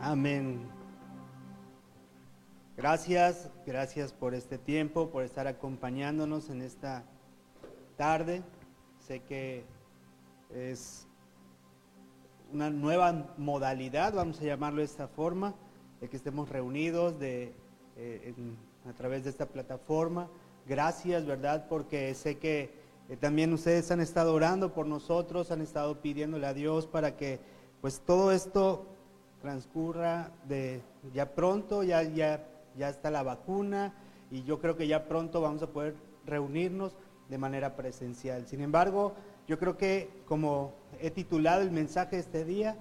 Amén. Gracias, gracias por este tiempo, por estar acompañándonos en esta tarde. Sé que es una nueva modalidad, vamos a llamarlo de esta forma, de que estemos reunidos de, eh, a través de esta plataforma. Gracias, ¿verdad? Porque sé que eh, también ustedes han estado orando por nosotros, han estado pidiéndole a Dios para que pues todo esto transcurra de ya pronto, ya, ya, ya está la vacuna y yo creo que ya pronto vamos a poder reunirnos de manera presencial. Sin embargo, yo creo que como he titulado el mensaje de este día,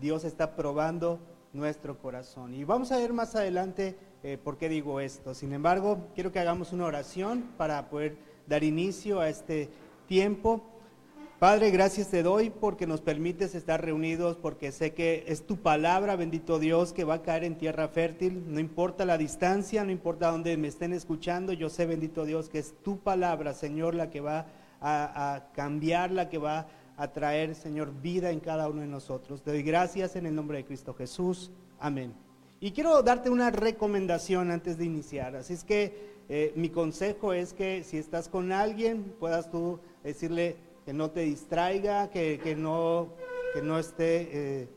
Dios está probando nuestro corazón. Y vamos a ver más adelante eh, por qué digo esto. Sin embargo, quiero que hagamos una oración para poder dar inicio a este tiempo. Padre, gracias te doy porque nos permites estar reunidos, porque sé que es tu palabra, bendito Dios, que va a caer en tierra fértil. No importa la distancia, no importa dónde me estén escuchando, yo sé, bendito Dios, que es tu palabra, Señor, la que va a, cambiar, la que va a traer, Señor, vida en cada uno de nosotros. Te doy gracias en el nombre de Cristo Jesús. Amén. Y quiero darte una recomendación antes de iniciar. Así es que eh, mi consejo es que si estás con alguien, puedas tú decirle, que no te distraiga, que, no, que no esté, eh,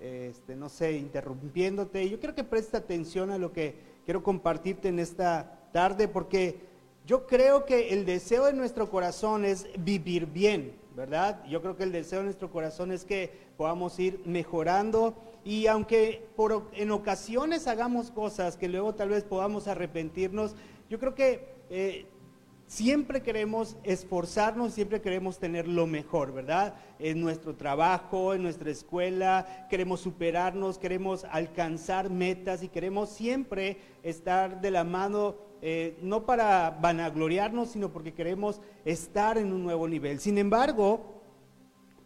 este, no sé, interrumpiéndote. Yo quiero que preste atención a lo que quiero compartirte en esta tarde, porque yo creo que el deseo de nuestro corazón es vivir bien, ¿verdad? Yo creo que el deseo de nuestro corazón es que podamos ir mejorando y aunque por, en ocasiones hagamos cosas que luego tal vez podamos arrepentirnos, yo creo que eh, siempre queremos esforzarnos, siempre queremos tener lo mejor, ¿verdad? En nuestro trabajo, en nuestra escuela, queremos superarnos, queremos alcanzar metas y queremos siempre estar de la mano, eh, no para vanagloriarnos, sino porque queremos estar en un nuevo nivel. Sin embargo,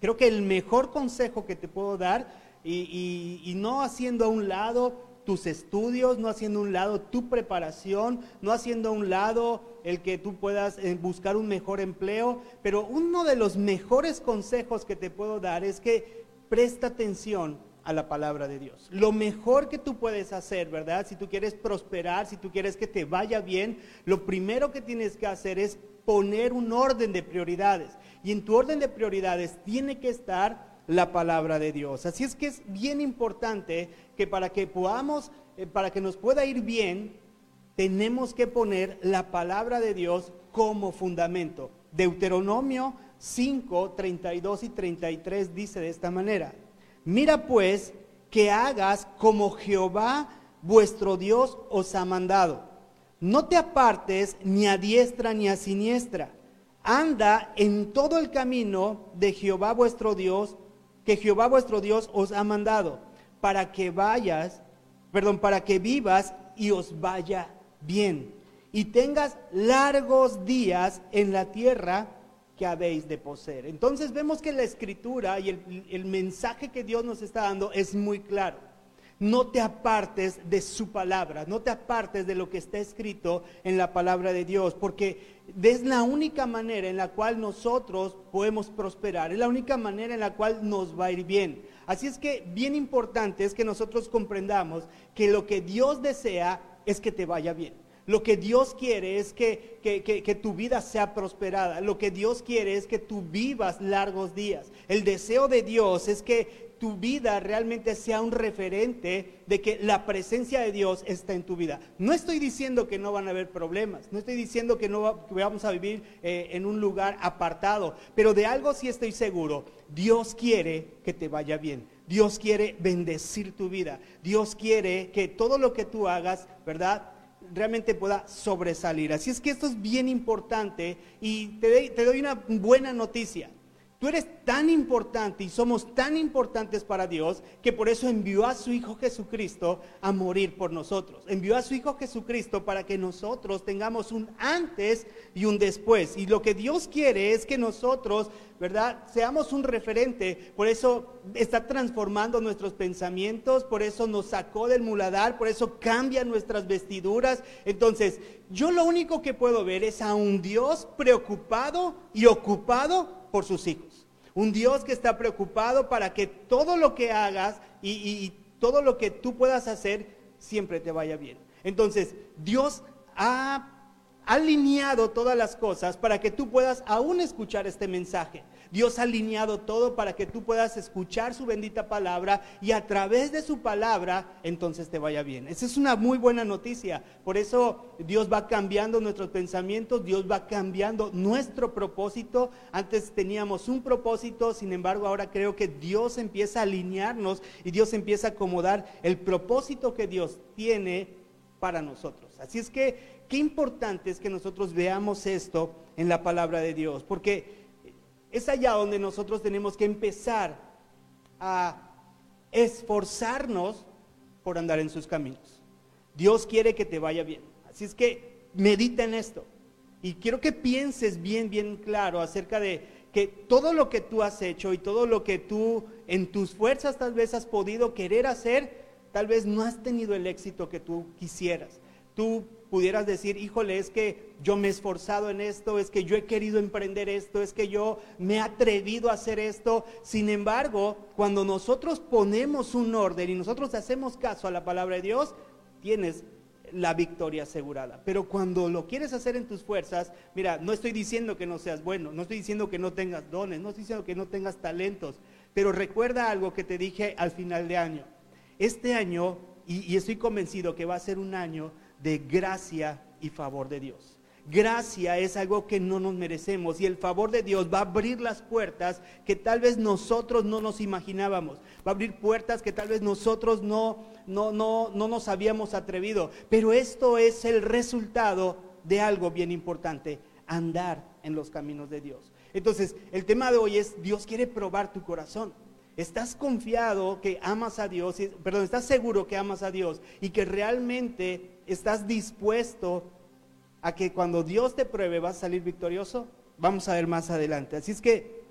creo que el mejor consejo que te puedo dar, y, y no haciendo a un lado tus estudios, no haciendo a un lado tu preparación, no haciendo a un lado el que tú puedas eh, buscar un mejor empleo, pero uno de los mejores consejos que te puedo dar es que presta atención a la palabra de Dios. Lo mejor que tú puedes hacer, ¿verdad? Si tú quieres prosperar, si tú quieres que te vaya bien, lo primero que tienes que hacer es poner un orden de prioridades. Y en tu orden de prioridades tiene que estar la palabra de Dios. Así es que es bien importante que para que podamos, eh, para que nos pueda ir bien, tenemos que poner la palabra de Dios como fundamento. Deuteronomio 5, 32 y 33 dice de esta manera, mira pues que hagas como Jehová vuestro Dios os ha mandado. No te apartes ni a diestra ni a siniestra. Anda en todo el camino de Jehová vuestro Dios que Jehová vuestro Dios os ha mandado para que vayas, perdón, para que vivas y os vaya bien y tengas largos días en la tierra que habéis de poseer. Entonces vemos que la escritura y el, mensaje que Dios nos está dando es muy claro no te apartes de su palabra, no te apartes de lo que está escrito en la palabra de Dios, porque es la única manera en la cual nosotros podemos prosperar, es la única manera en la cual nos va a ir bien. Así es que bien importante es que nosotros comprendamos que lo que Dios desea es que te vaya bien. Lo que Dios quiere es que, que, tu vida sea prosperada. Lo que Dios quiere es que tú vivas largos días. El deseo de Dios es que tu vida realmente sea un referente de que la presencia de Dios está en tu vida. No estoy diciendo que no van a haber problemas, no estoy diciendo que no vamos a vivir eh, en un lugar apartado, pero de algo sí estoy seguro, Dios quiere que te vaya bien. Dios quiere bendecir tu vida. Dios quiere que todo lo que tú hagas, ¿verdad? realmente pueda sobresalir. Así es que esto es bien importante y te doy una buena noticia. Tú eres tan importante y somos tan importantes para Dios que por eso envió a su Hijo Jesucristo a morir por nosotros. Envió a su Hijo Jesucristo para que nosotros tengamos un antes y un después. Y lo que Dios quiere es que nosotros, ¿verdad? Seamos un referente. Por eso está transformando nuestros pensamientos, por eso nos sacó del muladar, por eso cambia nuestras vestiduras. Entonces, yo lo único que puedo ver es a un Dios preocupado y ocupado por sus hijos. Un Dios que está preocupado para que todo lo que hagas y, todo lo que tú puedas hacer siempre te vaya bien. Entonces, Dios ha alineado todas las cosas para que tú puedas aún escuchar este mensaje. Dios ha alineado todo para que tú puedas escuchar su bendita palabra y a través de su palabra entonces te vaya bien. Esa es una muy buena noticia. Por eso Dios va cambiando nuestros pensamientos, Dios va cambiando nuestro propósito. Antes teníamos un propósito, sin embargo ahora creo que Dios empieza a alinearnos y Dios empieza a acomodar el propósito que Dios tiene para nosotros. Así es que qué importante es que nosotros veamos esto en la palabra de Dios, porque es allá donde nosotros tenemos que empezar a esforzarnos por andar en sus caminos. Dios quiere que te vaya bien. Así es que medita en esto. Y quiero que pienses bien, bien claro acerca de que todo lo que tú has hecho y todo lo que tú en tus fuerzas tal vez has podido querer hacer, tal vez no has tenido el éxito que tú quisieras. Tú pudieras decir, híjole, es que yo me he esforzado en esto, es que yo he querido emprender esto, es que yo me he atrevido a hacer esto. Sin embargo, cuando nosotros ponemos un orden y nosotros hacemos caso a la palabra de Dios, tienes la victoria asegurada. Pero cuando lo quieres hacer en tus fuerzas, mira, no estoy diciendo que no seas bueno, no estoy diciendo que no tengas dones, no estoy diciendo que no tengas talentos, pero recuerda algo que te dije al final de año. Este año, y, y estoy convencido que va a ser un año de gracia y favor de Dios. Gracia es algo que no nos merecemos y el favor de Dios va a abrir las puertas que tal vez nosotros no nos imaginábamos. Va a abrir puertas que tal vez nosotros no, no, no, no nos habíamos atrevido. Pero esto es el resultado de algo bien importante, andar en los caminos de Dios. Entonces, el tema de hoy es, Dios quiere probar tu corazón. ¿Estás confiado que amas a Dios? Perdón, ¿estás seguro que amas a Dios y que realmente estás dispuesto a que cuando Dios te pruebe vas a salir victorioso? Vamos a ver más adelante. Así es que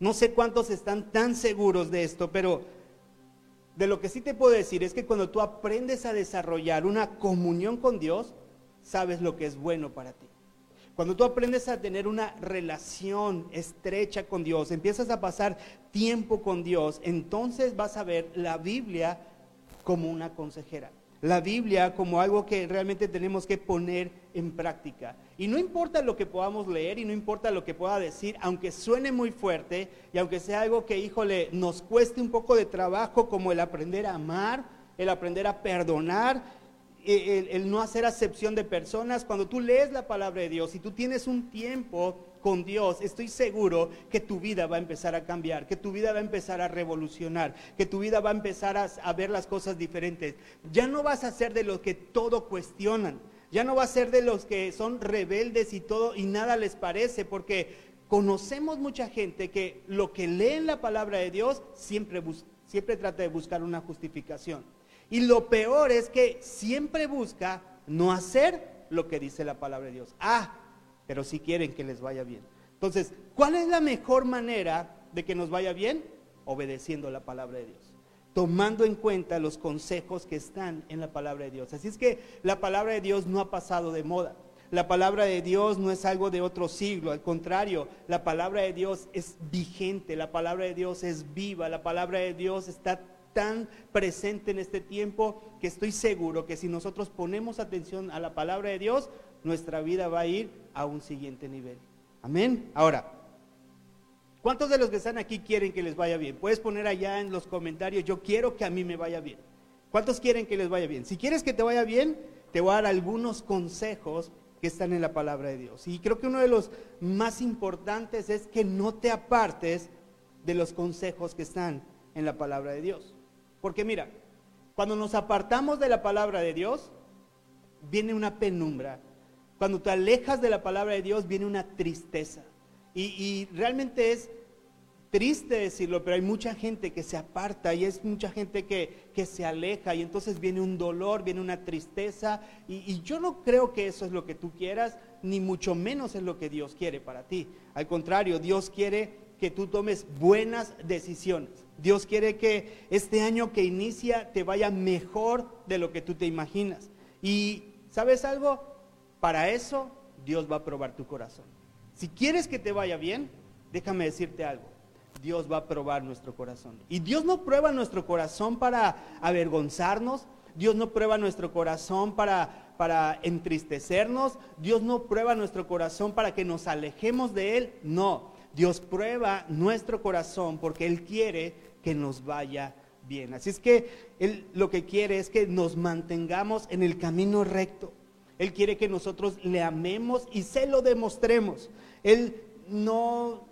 no sé cuántos están tan seguros de esto, pero de lo que sí te puedo decir es que cuando tú aprendes a desarrollar una comunión con Dios, sabes lo que es bueno para ti. Cuando tú aprendes a tener una relación estrecha con Dios, empiezas a pasar tiempo con Dios, entonces vas a ver la Biblia como una consejera la Biblia como algo que realmente tenemos que poner en práctica. Y no importa lo que podamos leer y no importa lo que pueda decir, aunque suene muy fuerte y aunque sea algo que, híjole, nos cueste un poco de trabajo como el aprender a amar, el aprender a perdonar, el, el no hacer acepción de personas, cuando tú lees la palabra de Dios y tú tienes un tiempo con Dios, estoy seguro que tu vida va a empezar a cambiar, que tu vida va a empezar a revolucionar, que tu vida va a empezar a, ver las cosas diferentes. Ya no vas a ser de los que todo cuestionan, ya no vas a ser de los que son rebeldes y todo y nada les parece, porque conocemos mucha gente que lo que lee en la palabra de Dios siempre, siempre trata de buscar una justificación. Y lo peor es que siempre busca no hacer lo que dice la palabra de Dios. Ah, pero si quieren que les vaya bien. Entonces, ¿cuál es la mejor manera de que nos vaya bien? Obedeciendo la palabra de Dios, tomando en cuenta los consejos que están en la palabra de Dios. Así es que la palabra de Dios no ha pasado de moda. La palabra de Dios no es algo de otro siglo, al contrario, la palabra de Dios es vigente, la palabra de Dios es viva, la palabra de Dios está tan presente en este tiempo que estoy seguro que si nosotros ponemos atención a la palabra de Dios, nuestra vida va a ir a un siguiente nivel. Amén. Ahora, ¿cuántos de los que están aquí quieren que les vaya bien? Puedes poner allá en los comentarios, yo quiero que a mí me vaya bien. ¿Cuántos quieren que les vaya bien? Si quieres que te vaya bien, te voy a dar algunos consejos que están en la palabra de Dios. Y creo que uno de los más importantes es que no te apartes de los consejos que están en la palabra de Dios. Porque mira, cuando nos apartamos de la palabra de Dios, viene una penumbra, cuando te alejas de la palabra de Dios viene una tristeza. Y, realmente es triste decirlo, pero hay mucha gente que se aparta y es mucha gente que, que se aleja y entonces viene un dolor, viene una tristeza. Y, y, yo no creo que eso es lo que tú quieras, ni mucho menos es lo que Dios quiere para ti. Al contrario, Dios quiere que tú tomes buenas decisiones. Dios quiere que este año que inicia te vaya mejor de lo que tú te imaginas. Y ¿sabes algo? Para eso Dios va a probar tu corazón. Si quieres que te vaya bien, déjame decirte algo. Dios va a probar nuestro corazón. Y Dios no prueba nuestro corazón para avergonzarnos, Dios no prueba nuestro corazón para, para entristecernos, Dios no prueba nuestro corazón para que nos alejemos de Él, no. Dios prueba nuestro corazón porque Él quiere que nos vaya bien. Así es que Él lo que quiere es que nos mantengamos en el camino recto. Él quiere que nosotros le amemos y se lo demostremos. Él no,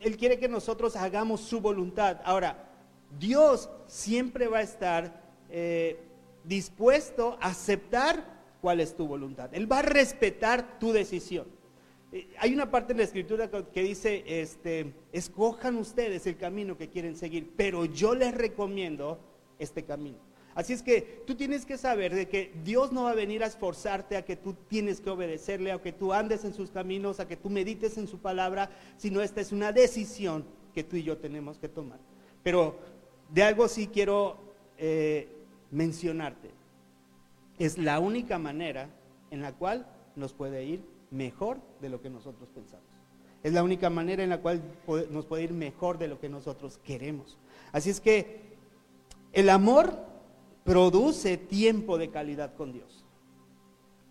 Él quiere que nosotros hagamos su voluntad. Ahora, Dios siempre va a estar eh, dispuesto a aceptar cuál es tu voluntad. Él va a respetar tu decisión. Eh, hay una parte en la escritura que dice, este, escojan ustedes el camino que quieren seguir, pero yo les recomiendo este camino. Así es que tú tienes que saber de que Dios no va a venir a esforzarte a que tú tienes que obedecerle, a que tú andes en sus caminos, a que tú medites en su palabra, sino esta es una decisión que tú y yo tenemos que tomar. Pero de algo sí quiero eh, mencionarte. Es la única manera en la cual nos puede ir mejor de lo que nosotros pensamos. Es la única manera en la cual nos puede ir mejor de lo que nosotros queremos. Así es que el amor produce tiempo de calidad con Dios.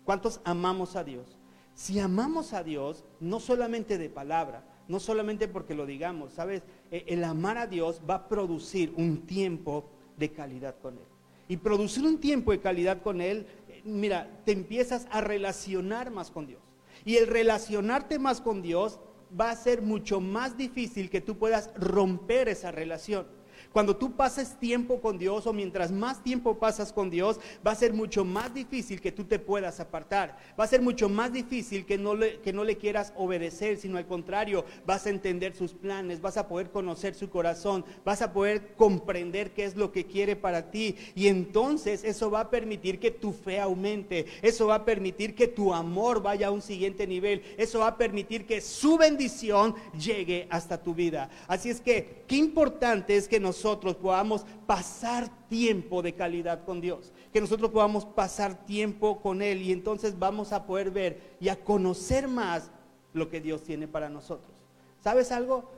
¿Cuántos amamos a Dios? Si amamos a Dios, no solamente de palabra, no solamente porque lo digamos, ¿sabes? E, el amar a Dios va a producir un tiempo de calidad con Él. Y producir un tiempo de calidad con Él, eh, mira, te empiezas a relacionar más con Dios. Y el relacionarte más con Dios va a ser mucho más difícil que tú puedas romper esa relación. Cuando tú pases tiempo con Dios o mientras más tiempo pasas con Dios, va a ser mucho más difícil que tú te puedas apartar. Va a ser mucho más difícil que no le, que no le quieras obedecer, sino al contrario, vas a entender sus planes, vas a poder conocer su corazón, vas a poder comprender qué es lo que quiere para ti. Y entonces eso va a permitir que tu fe aumente, eso va a permitir que tu amor vaya a un siguiente nivel, eso va a permitir que su bendición llegue hasta tu vida. Así es que, qué importante es que nosotros nosotros podamos pasar tiempo de calidad con Dios, que nosotros podamos pasar tiempo con Él y entonces vamos a poder ver y a conocer más lo que Dios tiene para nosotros. ¿Sabes algo?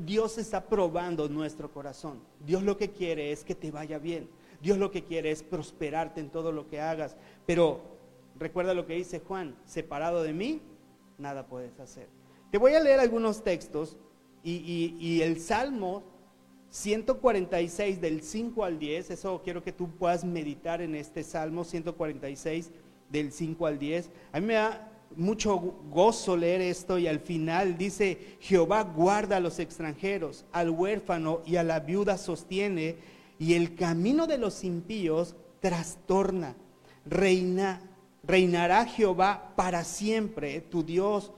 Dios está probando nuestro corazón. Dios lo que quiere es que te vaya bien. Dios lo que quiere es prosperarte en todo lo que hagas. Pero recuerda lo que dice Juan, separado de mí, nada puedes hacer. Te voy a leer algunos textos y, y el Salmo 146 del 5 al 10, eso quiero que tú puedas meditar en este Salmo 146 del 5 al 10. A mí me da mucho gozo leer esto y al final dice, Jehová guarda a los extranjeros, al huérfano y a la viuda sostiene, y el camino de los impíos trastorna. Reina, reinará Jehová para siempre, tu Dios,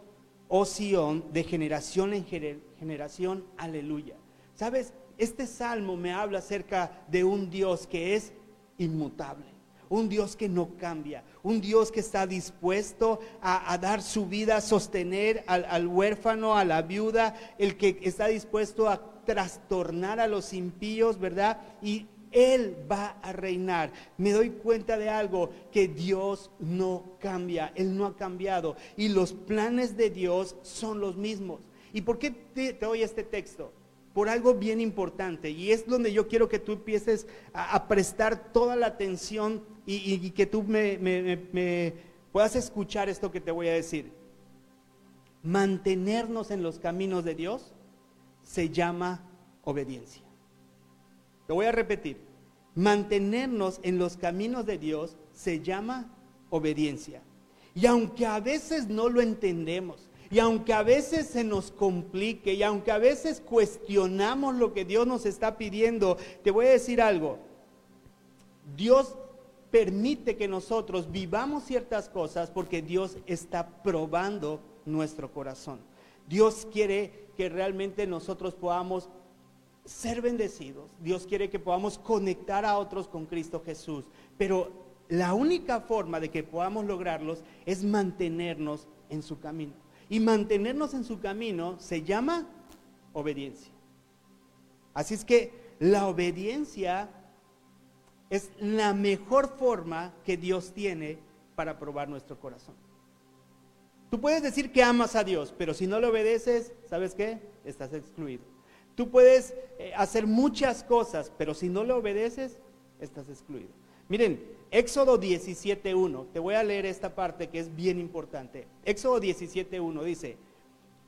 oh Sión, de generación en generación. Aleluya. ¿Sabes? Este salmo me habla acerca de un Dios que es inmutable, un Dios que no cambia, un Dios que está dispuesto a, dar su vida, a sostener al, huérfano, a la viuda, el que está dispuesto a trastornar a los impíos, ¿verdad? Y él va a reinar. Me doy cuenta de algo, que Dios no cambia, Él no ha cambiado. Y los planes de Dios son los mismos. ¿Y por qué te, te doy este texto? Por algo bien importante y es donde yo quiero que tú empieces a, prestar toda la atención y, que tú me, puedas escuchar esto que te voy a decir. Mantenernos en los caminos de Dios se llama obediencia. Lo voy a repetir. Mantenernos en los caminos de Dios se llama obediencia. Y aunque a veces no lo entendemos, y aunque a veces se nos complique y aunque a veces cuestionamos lo que Dios nos está pidiendo, te voy a decir algo. Dios permite que nosotros vivamos ciertas cosas porque Dios está probando nuestro corazón. Dios quiere que realmente nosotros podamos ser bendecidos. Dios quiere que podamos conectar a otros con Cristo Jesús. Pero la única forma de que podamos lograrlos es mantenernos en su camino. Y mantenernos en su camino se llama obediencia. Así es que la obediencia es la mejor forma que Dios tiene para probar nuestro corazón. Tú puedes decir que amas a Dios, pero si no le obedeces, ¿sabes qué? Estás excluido. Tú puedes eh, hacer muchas cosas, pero si no le obedeces, estás excluido. Miren, Éxodo 17.1, te voy a leer esta parte que es bien importante. Éxodo 17.1 dice,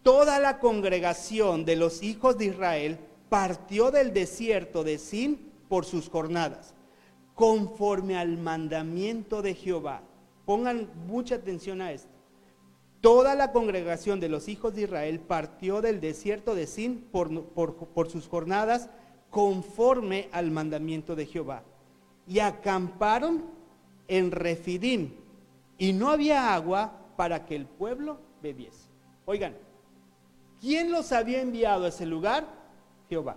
toda la congregación de los hijos de Israel partió del desierto de Sin por sus jornadas, conforme al mandamiento de Jehová. Pongan mucha atención a esto. Toda la congregación de los hijos de Israel partió del desierto de Sin por, por sus jornadas, conforme al mandamiento de Jehová y acamparon en Refidim y no había agua para que el pueblo bebiese. Oigan, ¿quién los había enviado a ese lugar? Jehová.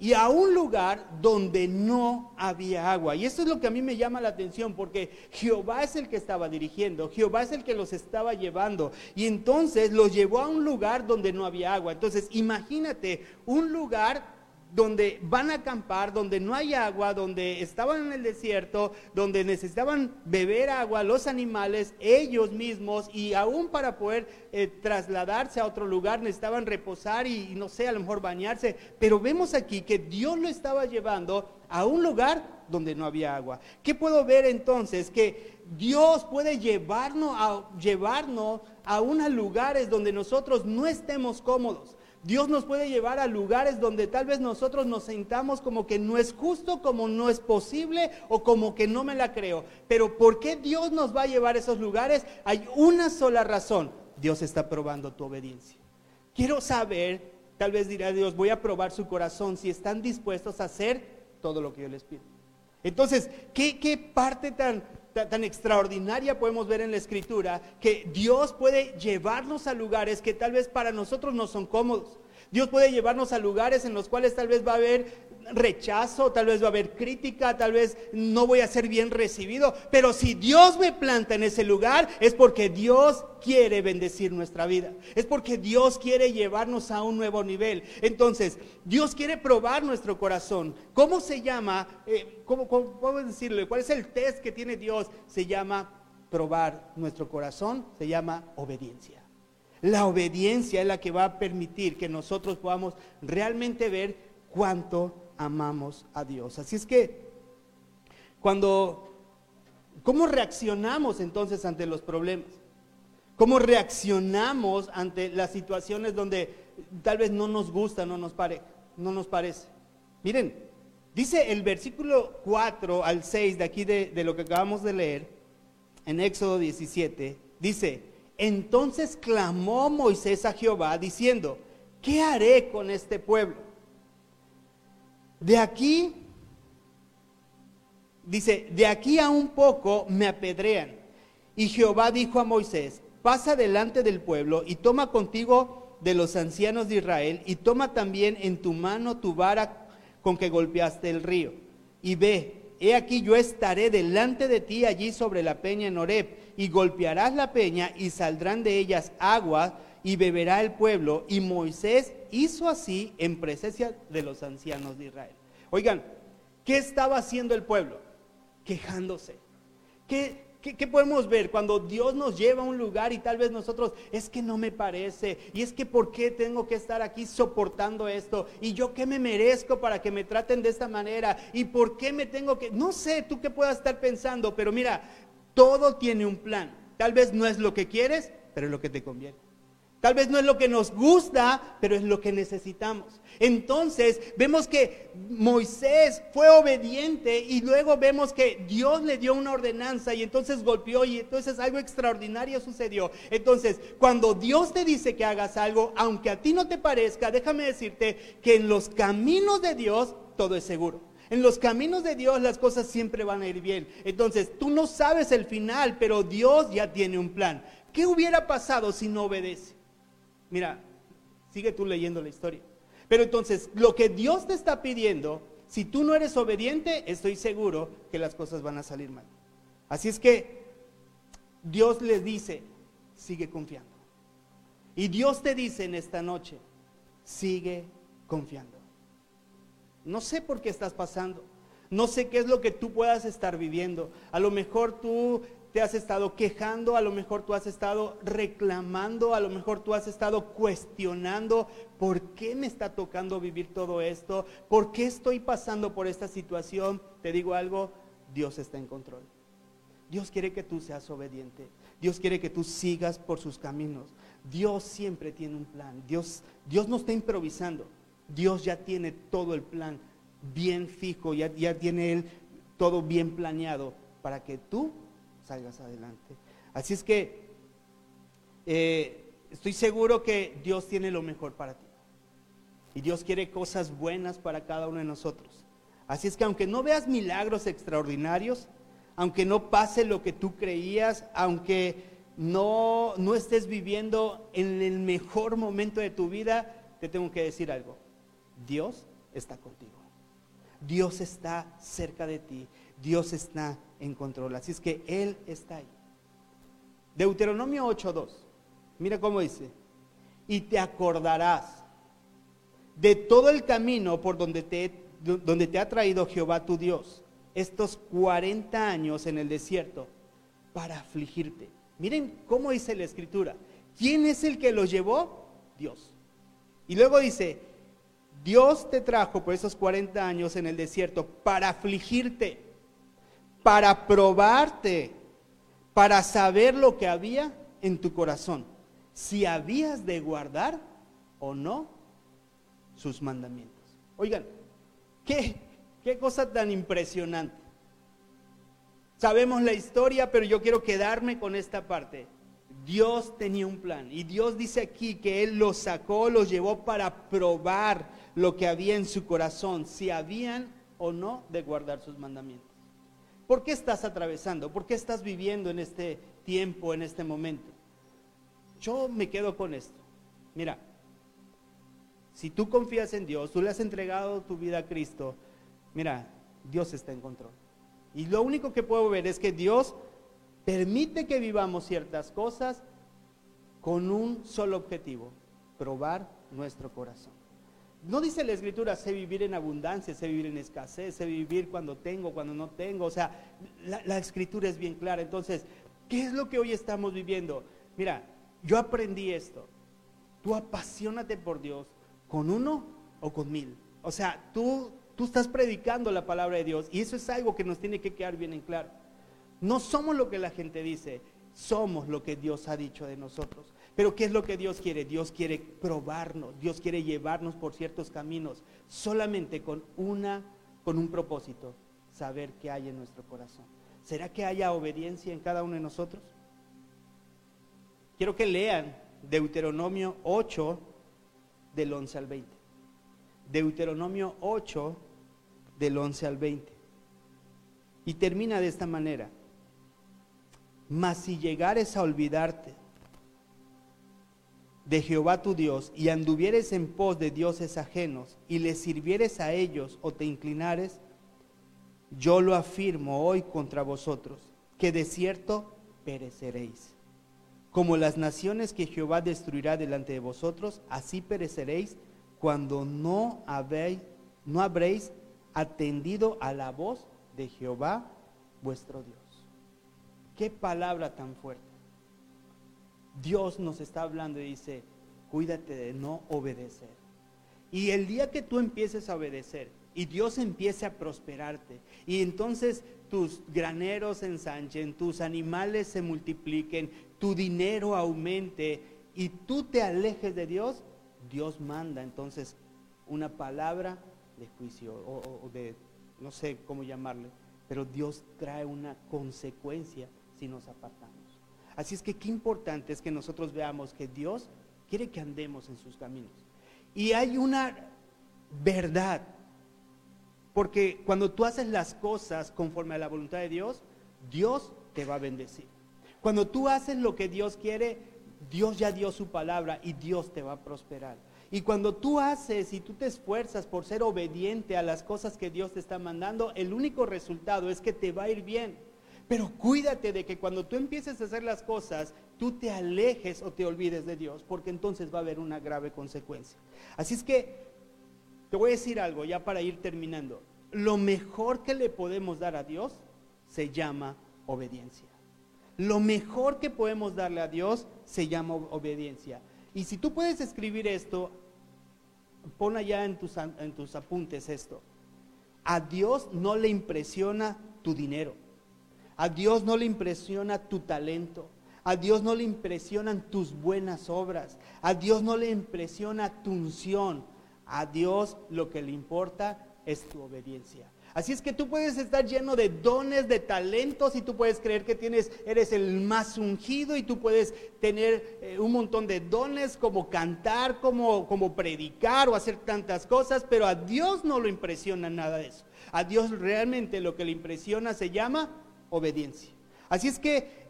Y a un lugar donde no había agua. Y esto es lo que a mí me llama la atención, porque Jehová es el que estaba dirigiendo, Jehová es el que los estaba llevando. Y entonces los llevó a un lugar donde no había agua. Entonces imagínate un lugar donde van a acampar, donde no hay agua, donde estaban en el desierto, donde necesitaban beber agua los animales, ellos mismos, y aún para poder eh, trasladarse a otro lugar necesitaban reposar y, y no sé, a lo mejor bañarse. Pero vemos aquí que Dios lo estaba llevando a un lugar donde no había agua. ¿Qué puedo ver entonces? Que Dios puede llevarnos a, llevarnos a unos lugares donde nosotros no estemos cómodos. Dios nos puede llevar a lugares donde tal vez nosotros nos sentamos como que no es justo, como no es posible o como que no me la creo. Pero ¿por qué Dios nos va a llevar a esos lugares? Hay una sola razón. Dios está probando tu obediencia. Quiero saber, tal vez dirá Dios, voy a probar su corazón si están dispuestos a hacer todo lo que yo les pido. Entonces, ¿qué, qué parte tan, tan extraordinaria podemos ver en la escritura que Dios puede llevarnos a lugares que tal vez para nosotros no son cómodos. Dios puede llevarnos a lugares en los cuales tal vez va a haber rechazo, tal vez va a haber crítica, tal vez no voy a ser bien recibido, pero si Dios me planta en ese lugar es porque Dios quiere bendecir nuestra vida, es porque Dios quiere llevarnos a un nuevo nivel. Entonces, Dios quiere probar nuestro corazón. ¿Cómo se llama? Eh, ¿cómo, cómo decirle? ¿Cuál es el test que tiene Dios? Se llama probar nuestro corazón, se llama obediencia. La obediencia es la que va a permitir que nosotros podamos realmente ver cuánto amamos a Dios. Así es que cuando, ¿cómo reaccionamos entonces ante los problemas? ¿Cómo reaccionamos ante las situaciones donde tal vez no nos gusta, no nos, pare, no nos parece? Miren, dice el versículo 4 al 6 de aquí de, de lo que acabamos de leer, en Éxodo 17, dice, entonces clamó Moisés a Jehová diciendo, ¿qué haré con este pueblo? De aquí, dice, de aquí a un poco me apedrean. Y Jehová dijo a Moisés, pasa delante del pueblo y toma contigo de los ancianos de Israel y toma también en tu mano tu vara con que golpeaste el río. Y ve, he aquí yo estaré delante de ti allí sobre la peña en Horeb y golpearás la peña y saldrán de ellas aguas y beberá el pueblo. Y Moisés hizo así en presencia de los ancianos de Israel. Oigan, ¿qué estaba haciendo el pueblo? Quejándose. ¿Qué, ¿Qué, podemos ver cuando Dios nos lleva a un lugar y tal vez nosotros, es que no me parece, y es que por qué tengo que estar aquí soportando esto, y yo qué me merezco para que me traten de esta manera, y por qué me tengo que, no sé tú qué puedas estar pensando, pero mira, todo tiene un plan. Tal vez no es lo que quieres, pero es lo que te conviene. Tal vez no es lo que nos gusta, pero es lo que necesitamos. Entonces vemos que Moisés fue obediente y luego vemos que Dios le dio una ordenanza y entonces golpeó y entonces algo extraordinario sucedió. Entonces, cuando Dios te dice que hagas algo, aunque a ti no te parezca, déjame decirte que en los caminos de Dios todo es seguro. En los caminos de Dios las cosas siempre van a ir bien. Entonces, tú no sabes el final, pero Dios ya tiene un plan. ¿Qué hubiera pasado si no obedece? Mira, sigue tú leyendo la historia. Pero entonces, lo que Dios te está pidiendo, si tú no eres obediente, estoy seguro que las cosas van a salir mal. Así es que Dios les dice, sigue confiando. Y Dios te dice en esta noche, sigue confiando. No sé por qué estás pasando. No sé qué es lo que tú puedas estar viviendo. A lo mejor tú te has estado quejando, a lo mejor tú has estado reclamando, a lo mejor tú has estado cuestionando por qué me está tocando vivir todo esto, por qué estoy pasando por esta situación. Te digo algo, Dios está en control. Dios quiere que tú seas obediente. Dios quiere que tú sigas por sus caminos. Dios siempre tiene un plan. Dios, Dios no está improvisando. Dios ya tiene todo el plan bien fijo, ya, ya tiene Él todo bien planeado para que tú salgas adelante. Así es que eh, estoy seguro que Dios tiene lo mejor para ti. Y Dios quiere cosas buenas para cada uno de nosotros. Así es que aunque no veas milagros extraordinarios, aunque no pase lo que tú creías, aunque no, no estés viviendo en el mejor momento de tu vida, te tengo que decir algo. Dios está contigo. Dios está cerca de ti. Dios está en control. Así es que Él está ahí. Deuteronomio 8.2. Mira cómo dice. Y te acordarás de todo el camino por donde te, donde te ha traído Jehová tu Dios estos 40 años en el desierto para afligirte. Miren cómo dice la escritura. ¿Quién es el que los llevó? Dios. Y luego dice, Dios te trajo por esos 40 años en el desierto para afligirte, para probarte, para saber lo que había en tu corazón, si habías de guardar o no sus mandamientos. Oigan, ¿qué, qué cosa tan impresionante? Sabemos la historia, pero yo quiero quedarme con esta parte. Dios tenía un plan y Dios dice aquí que Él los sacó, los llevó para probar lo que había en su corazón, si habían o no de guardar sus mandamientos. ¿Por qué estás atravesando? ¿Por qué estás viviendo en este tiempo, en este momento? Yo me quedo con esto. Mira, si tú confías en Dios, tú le has entregado tu vida a Cristo, mira, Dios está en control. Y lo único que puedo ver es que Dios permite que vivamos ciertas cosas con un solo objetivo, probar nuestro corazón. No dice la escritura, sé vivir en abundancia, sé vivir en escasez, sé vivir cuando tengo, cuando no tengo. O sea, la, escritura es bien clara. Entonces, ¿qué es lo que hoy estamos viviendo? Mira, yo aprendí esto. Tú apasionate por Dios con uno o con mil. O sea, tú, tú estás predicando la palabra de Dios y eso es algo que nos tiene que quedar bien en claro. No somos lo que la gente dice, somos lo que Dios ha dicho de nosotros. Pero ¿qué es lo que Dios quiere? Dios quiere probarnos, Dios quiere llevarnos por ciertos caminos, solamente con una con un propósito, saber qué hay en nuestro corazón. ¿Será que haya obediencia en cada uno de nosotros? Quiero que lean Deuteronomio 8 del 11 al 20. Deuteronomio 8 del 11 al 20. Y termina de esta manera. Mas si llegares a olvidarte de Jehová tu Dios y anduvieres en pos de dioses ajenos y les sirvieres a ellos o te inclinares, yo lo afirmo hoy contra vosotros, que de cierto pereceréis. Como las naciones que Jehová destruirá delante de vosotros, así pereceréis cuando no no habréis atendido a la voz de Jehová vuestro Dios. Qué palabra tan fuerte. Dios nos está hablando y dice, cuídate de no obedecer. Y el día que tú empieces a obedecer y Dios empiece a prosperarte y entonces tus graneros ensanchen, tus animales se multipliquen, tu dinero aumente y tú te alejes de Dios, Dios manda entonces una palabra de juicio o, de, no sé cómo llamarle, pero Dios trae una consecuencia si nos apartamos. Así es que qué importante es que nosotros veamos que Dios quiere que andemos en sus caminos. Y hay una verdad, porque cuando tú haces las cosas conforme a la voluntad de Dios, Dios te va a bendecir. Cuando tú haces lo que Dios quiere, Dios ya dio su palabra y Dios te va a prosperar. Y cuando tú haces y tú te esfuerzas por ser obediente a las cosas que Dios te está mandando, el único resultado es que te va a ir bien. Pero cuídate de que cuando tú empieces a hacer las cosas, tú te alejes o te olvides de Dios, porque entonces va a haber una grave consecuencia. Así es que te voy a decir algo ya para ir terminando. Lo mejor que le podemos dar a Dios se llama obediencia. lo mejor que podemos darle a Dios se llama obediencia. Y si tú puedes escribir esto, pon allá en tus, en tus apuntes esto. A Dios no le impresiona tu dinero. A Dios no le impresiona tu talento. A Dios no le impresionan tus buenas obras. A Dios no le impresiona tu unción. A Dios lo que le importa es tu obediencia. Así es que tú puedes estar lleno de dones, de talentos y tú puedes creer que tienes, eres el más ungido y tú puedes tener eh, un montón de dones como cantar, como, como predicar o hacer tantas cosas, pero a Dios no lo impresiona nada de eso. A Dios realmente lo que le impresiona se llama obediencia. Así es que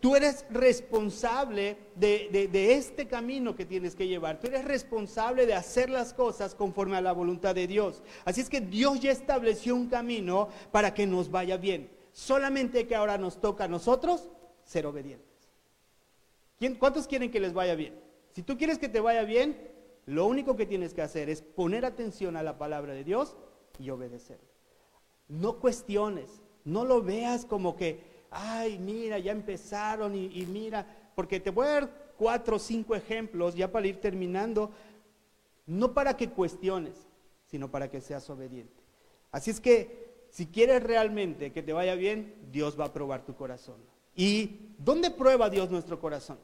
tú eres responsable de, este camino que tienes que llevar. Tú eres responsable de hacer las cosas conforme a la voluntad de Dios. Así es que Dios ya estableció un camino para que nos vaya bien. Solamente que ahora nos toca a nosotros ser obedientes. ¿Cuántos quieren que les vaya bien? Si tú quieres que te vaya bien, lo único que tienes que hacer es poner atención a la palabra de Dios y obedecer. No cuestiones, no lo veas como que ay, mira, ya empezaron y, mira, porque te voy a dar cuatro o cinco ejemplos ya para ir terminando, no para que cuestiones, sino para que seas obediente. Así es que si quieres realmente que te vaya bien, Dios va a probar tu corazón. ¿Y dónde prueba Dios nuestro corazón?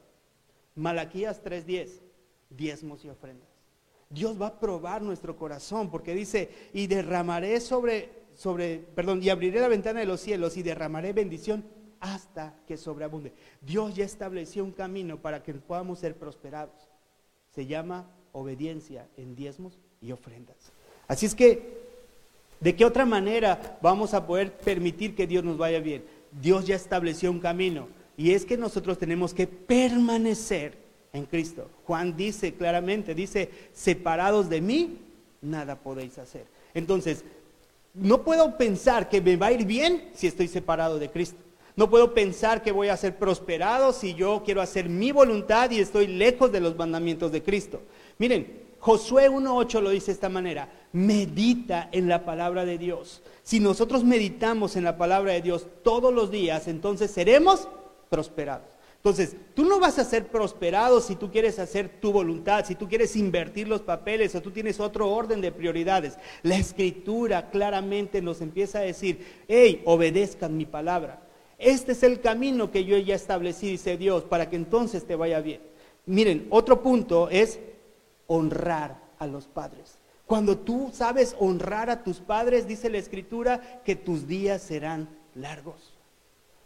Malaquías 3:10, diezmos y ofrendas. Dios va a probar nuestro corazón porque dice, y derramaré sobre, sobre, perdón, y abriré la ventana de los cielos y derramaré bendición hasta que sobreabunde. Dios ya estableció un camino para que podamos ser prosperados. Se llama obediencia en diezmos y ofrendas. Así es que, ¿de qué otra manera vamos a poder permitir que Dios nos vaya bien? Dios ya estableció un camino y es que nosotros tenemos que permanecer en Cristo. Juan dice claramente, dice, separados de mí, nada podéis hacer. Entonces, no puedo pensar que me va a ir bien si estoy separado de Cristo. No puedo pensar que voy a ser prosperado si yo quiero hacer mi voluntad y estoy lejos de los mandamientos de Cristo. Miren, Josué 1.8 lo dice de esta manera, medita en la palabra de Dios. Si nosotros meditamos en la palabra de Dios todos los días, entonces seremos prosperados. Entonces, tú no vas a ser prosperado si tú quieres hacer tu voluntad, si tú quieres invertir los papeles o tú tienes otro orden de prioridades. La escritura claramente nos empieza a decir, hey, obedezcan mi palabra. Este es el camino que yo ya establecí, dice Dios, para que entonces te vaya bien. Miren, otro punto es honrar a los padres. Cuando tú sabes honrar a tus padres, dice la escritura, que tus días serán largos.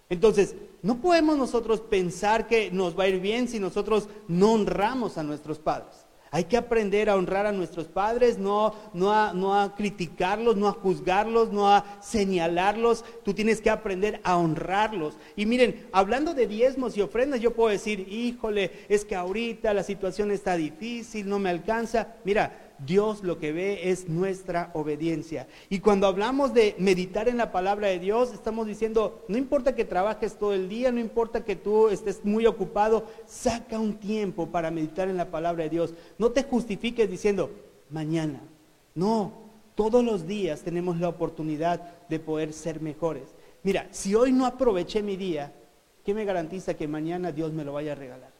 Entonces, no podemos nosotros pensar que nos va a ir bien si nosotros no honramos a nuestros padres. Hay que aprender a honrar a nuestros padres, no, no, a, no a criticarlos, no a juzgarlos, no a señalarlos. Tú tienes que aprender a honrarlos. Y miren, hablando de diezmos y ofrendas, yo puedo decir, híjole, es que ahorita la situación está difícil, no me alcanza. Mira, Dios lo que ve es nuestra obediencia. Y cuando hablamos de meditar en la palabra de Dios, estamos diciendo, no importa que trabajes todo el día, no importa que tú estés muy ocupado, saca un tiempo para meditar en la palabra de Dios. No te justifiques diciendo, mañana. No, todos los días tenemos la oportunidad de poder ser mejores. Mira, si hoy no aproveché mi día, ¿qué me garantiza que mañana Dios me lo vaya a regalar?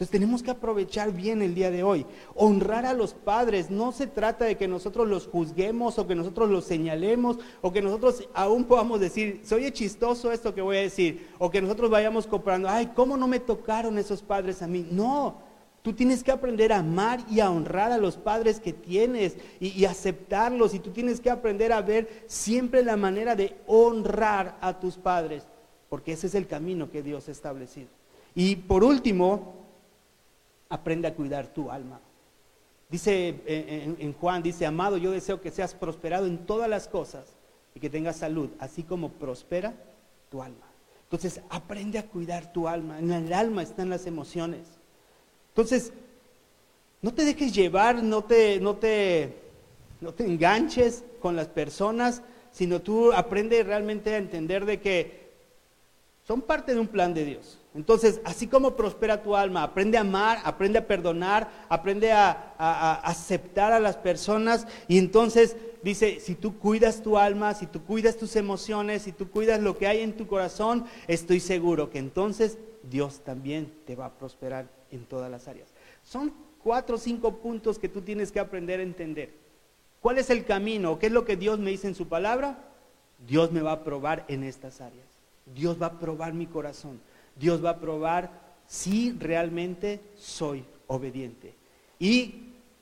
Entonces tenemos que aprovechar bien el día de hoy. Honrar a los padres. No se trata de que nosotros los juzguemos o que nosotros los señalemos o que nosotros aún podamos decir, soy chistoso esto que voy a decir. O que nosotros vayamos comprando, ay, ¿cómo no me tocaron esos padres a mí? No, tú tienes que aprender a amar y a honrar a los padres que tienes y, y aceptarlos. Y tú tienes que aprender a ver siempre la manera de honrar a tus padres. Porque ese es el camino que Dios ha establecido. Y por último, aprende a cuidar tu alma. Dice en, Juan, dice, amado, yo deseo que seas prosperado en todas las cosas y que tengas salud, así como prospera tu alma. Entonces, aprende a cuidar tu alma. En el alma están las emociones. Entonces, no te dejes llevar, no te, no te, no te enganches con las personas, sino tú aprende realmente a entender de que son parte de un plan de Dios. Entonces, así como prospera tu alma, aprende a amar, aprende a perdonar, aprende a, aceptar a las personas y entonces dice, si tú cuidas tu alma, si tú cuidas tus emociones, si tú cuidas lo que hay en tu corazón, estoy seguro que entonces Dios también te va a prosperar en todas las áreas. Son cuatro o cinco puntos que tú tienes que aprender a entender. ¿Cuál es el camino? ¿Qué es lo que Dios me dice en su palabra? Dios me va a probar en estas áreas. Dios va a probar mi corazón. Dios va a probar si realmente soy obediente. Y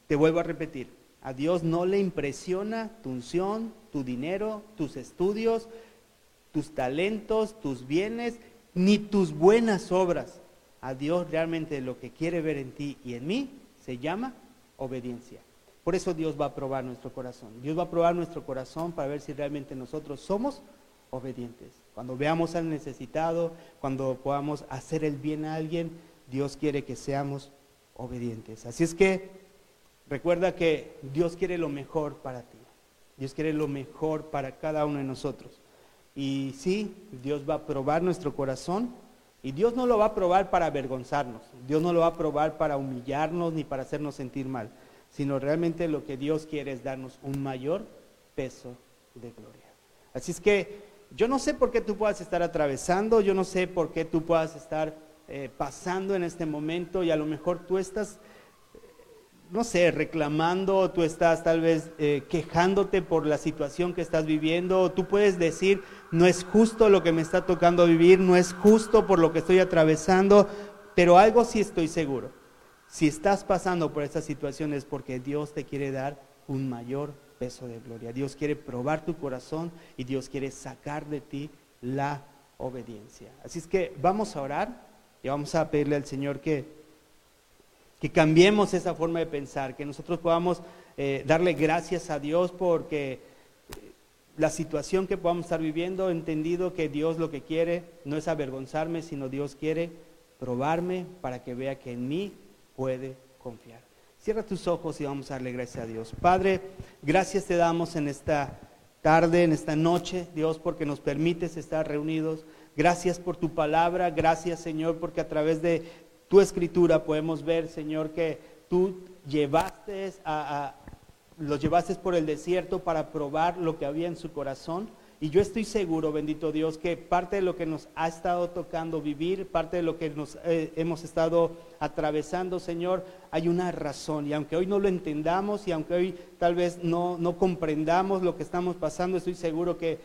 te vuelvo a repetir, a Dios no le impresiona tu unción, tu dinero, tus estudios, tus talentos, tus bienes, ni tus buenas obras. A Dios realmente lo que quiere ver en ti y en mí se llama obediencia. Por eso Dios va a probar nuestro corazón. Dios va a probar nuestro corazón para ver si realmente nosotros somos obedientes. Cuando veamos al necesitado, cuando podamos hacer el bien a alguien, Dios quiere que seamos obedientes. Así es que recuerda que Dios quiere lo mejor para ti. Dios quiere lo mejor para cada uno de nosotros. Y sí, Dios va a probar nuestro corazón y Dios no lo va a probar para avergonzarnos. Dios no lo va a probar para humillarnos ni para hacernos sentir mal, sino realmente lo que Dios quiere es darnos un mayor peso de gloria. Así es que yo no sé por qué tú puedas estar atravesando, yo no sé por qué tú puedas estar eh, pasando en este momento y a lo mejor tú estás, no sé, reclamando, tú estás tal vez eh, quejándote por la situación que estás viviendo, tú puedes decir, no es justo lo que me está tocando vivir, no es justo por lo que estoy atravesando, pero algo sí estoy seguro. Si estás pasando por esta situación es porque Dios te quiere dar un mayor peso de gloria. Dios quiere probar tu corazón y Dios quiere sacar de ti la obediencia. Así es que vamos a orar y vamos a pedirle al Señor que, que cambiemos esa forma de pensar, que nosotros podamos eh, darle gracias a Dios porque eh, la situación que podamos estar viviendo, entendido que Dios lo que quiere no es avergonzarme, sino Dios quiere probarme para que vea que en mí puede confiar. Cierra tus ojos y vamos a darle gracias a Dios. Padre, gracias te damos en esta tarde, en esta noche, Dios, porque nos permites estar reunidos. Gracias por tu palabra, gracias Señor, porque a través de tu escritura podemos ver, Señor, que tú llevaste a, los llevaste por el desierto para probar lo que había en su corazón y yo estoy seguro, bendito Dios, que parte de lo que nos ha estado tocando vivir, parte de lo que nos eh, hemos estado atravesando, Señor, hay una razón. Y aunque hoy no lo entendamos y aunque hoy tal vez no, no comprendamos lo que estamos pasando, estoy seguro que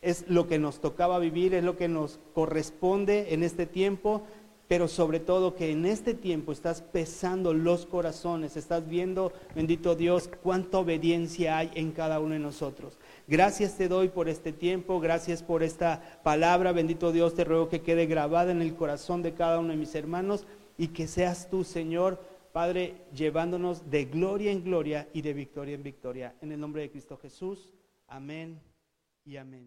es lo que nos tocaba vivir, es lo que nos corresponde en este tiempo pero sobre todo que en este tiempo estás pesando los corazones, estás viendo, bendito Dios, cuánta obediencia hay en cada uno de nosotros. Gracias te doy por este tiempo, gracias por esta palabra, bendito Dios, te ruego que quede grabada en el corazón de cada uno de mis hermanos y que seas tú, Señor, Padre, llevándonos de gloria en gloria y de victoria en victoria. En el nombre de Cristo Jesús, amén y amén.